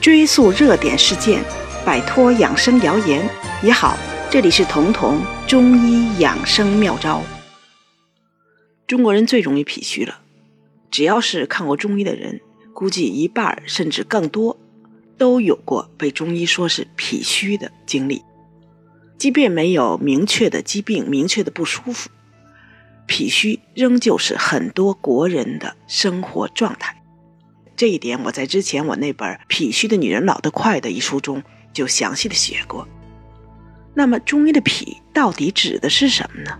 追溯热点事件，摆脱养生谣言也好。这里是彤彤中医养生妙招。中国人最容易脾虚了，只要是看过中医的人，估计一半甚至更多都有过被中医说是脾虚的经历。即便没有明确的疾病、明确的不舒服，脾虚仍旧是很多国人的生活状态。这一点我在之前我那本《脾虚的女人老得快》的一书中就详细的写过。那么中医的脾到底指的是什么呢？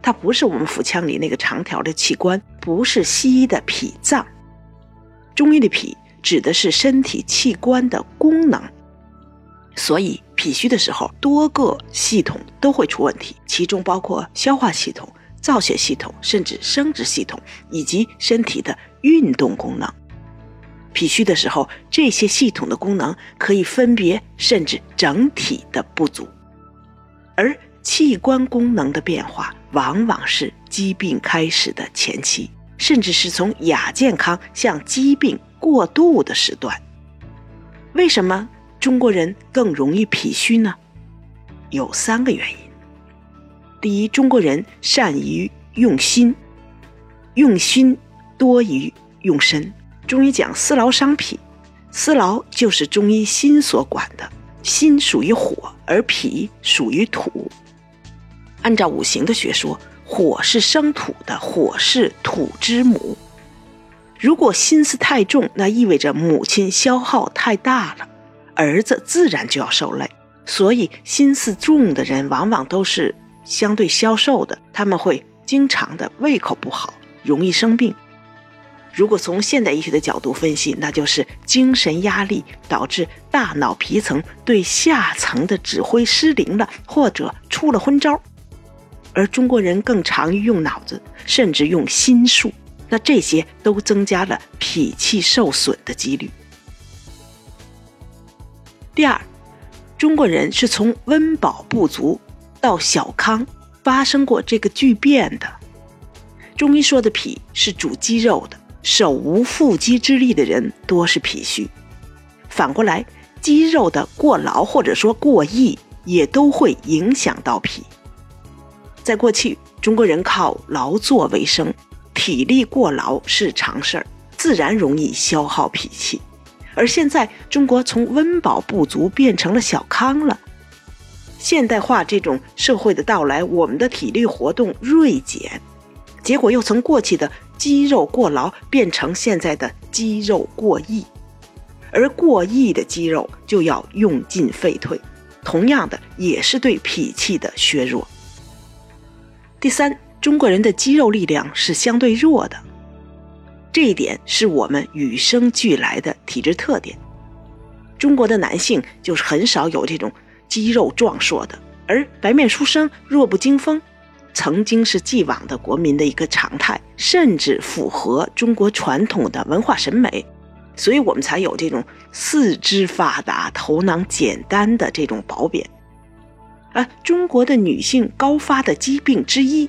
它不是我们腹腔里那个长条的器官，不是西医的脾脏。中医的脾指的是身体器官的功能。所以脾虚的时候，多个系统都会出问题，其中包括消化系统。造血系统，甚至生殖系统以及身体的运动功能，脾虚的时候，这些系统的功能可以分别甚至整体的不足，而器官功能的变化往往是疾病开始的前期，甚至是从亚健康向疾病过渡的时段。为什么中国人更容易脾虚呢？有三个原因。第一，中国人善于用心，用心多于用身。中医讲思劳伤脾，思劳就是中医心所管的，心属于火，而脾属于土。按照五行的学说，火是生土的，火是土之母。如果心思太重，那意味着母亲消耗太大了，儿子自然就要受累。所以，心思重的人往往都是。相对消瘦的，他们会经常的胃口不好，容易生病。如果从现代医学的角度分析，那就是精神压力导致大脑皮层对下层的指挥失灵了，或者出了昏招。而中国人更常于用脑子，甚至用心术，那这些都增加了脾气受损的几率。第二，中国人是从温饱不足。到小康发生过这个巨变的，中医说的脾是主肌肉的，手无缚鸡之力的人多是脾虚。反过来，肌肉的过劳或者说过益也都会影响到脾。在过去，中国人靠劳作为生，体力过劳是常事儿，自然容易消耗脾气。而现在，中国从温饱不足变成了小康了。现代化这种社会的到来，我们的体力活动锐减，结果又从过去的肌肉过劳变成现在的肌肉过亿，而过亿的肌肉就要用尽废退，同样的也是对脾气的削弱。第三，中国人的肌肉力量是相对弱的，这一点是我们与生俱来的体质特点。中国的男性就是很少有这种。肌肉壮硕的，而白面书生、弱不禁风，曾经是既往的国民的一个常态，甚至符合中国传统的文化审美，所以我们才有这种四肢发达、头脑简单的这种褒贬。而中国的女性高发的疾病之一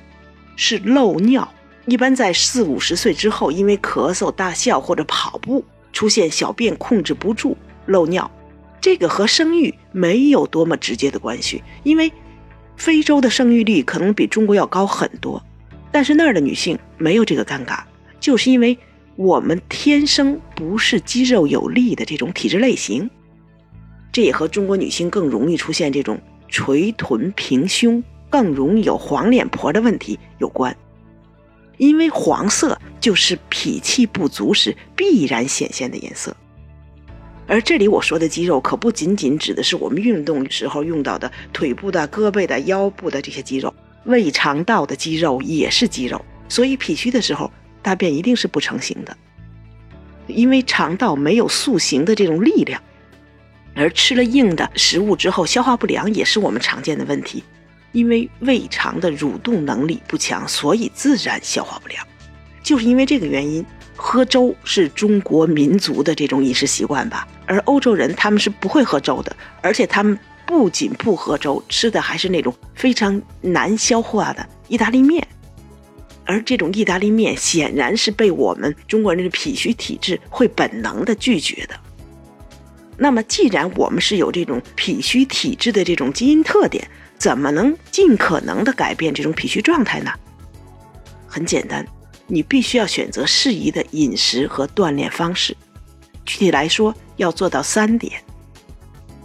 是漏尿，一般在四五十岁之后，因为咳嗽、大笑或者跑步，出现小便控制不住漏尿。这个和生育没有多么直接的关系，因为非洲的生育率可能比中国要高很多，但是那儿的女性没有这个尴尬，就是因为我们天生不是肌肉有力的这种体质类型，这也和中国女性更容易出现这种垂臀平胸、更容易有黄脸婆的问题有关，因为黄色就是脾气不足时必然显现的颜色。而这里我说的肌肉可不仅仅指的是我们运动时候用到的腿部的、胳膊的、腰部的这些肌肉，胃肠道的肌肉也是肌肉。所以脾虚的时候，大便一定是不成形的，因为肠道没有塑形的这种力量。而吃了硬的食物之后，消化不良也是我们常见的问题，因为胃肠的蠕动能力不强，所以自然消化不良。就是因为这个原因。喝粥是中国民族的这种饮食习惯吧，而欧洲人他们是不会喝粥的，而且他们不仅不喝粥，吃的还是那种非常难消化的意大利面，而这种意大利面显然是被我们中国人的脾虚体质会本能的拒绝的。那么，既然我们是有这种脾虚体质的这种基因特点，怎么能尽可能的改变这种脾虚状态呢？很简单，你必须要选择适宜的饮食和锻炼方式。具体来说，要做到三点。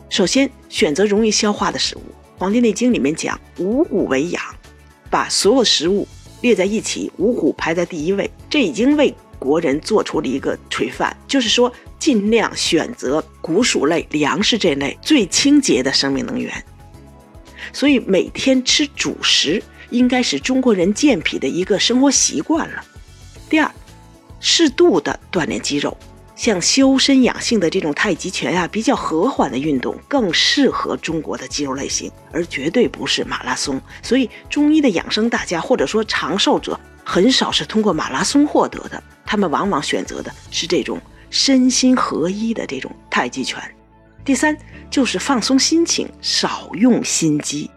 首先，选择容易消化的食物。《黄帝内经》里面讲“五谷为养”，把所有食物列在一起，五谷排在第一位，这已经为国人做出了一个垂范，就是说尽量选择谷薯类、粮食这类最清洁的生命能源。所以每天吃主食应该是中国人健脾的一个生活习惯了。第二，适度的锻炼肌肉。像修身养性的这种太极拳啊，比较和缓的运动更适合中国的肌肉类型，而绝对不是马拉松。所以，中医的养生大家或者说长寿者很少是通过马拉松获得的，他们往往选择的是这种身心合一的这种太极拳。第三，就是放松心情，少用心机。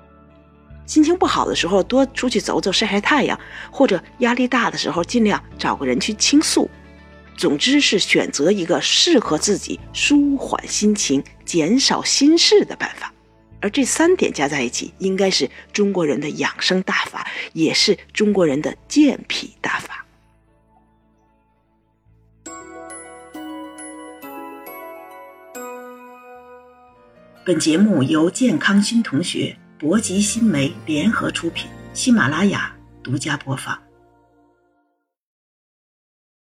心情不好的时候，多出去走走，晒晒太阳；或者压力大的时候，尽量找个人去倾诉。总之是选择一个适合自己舒缓心情、减少心事的办法，而这三点加在一起，应该是中国人的养生大法，也是中国人的健脾大法。本节目由健康新同学、博吉新媒联合出品，喜马拉雅独家播放。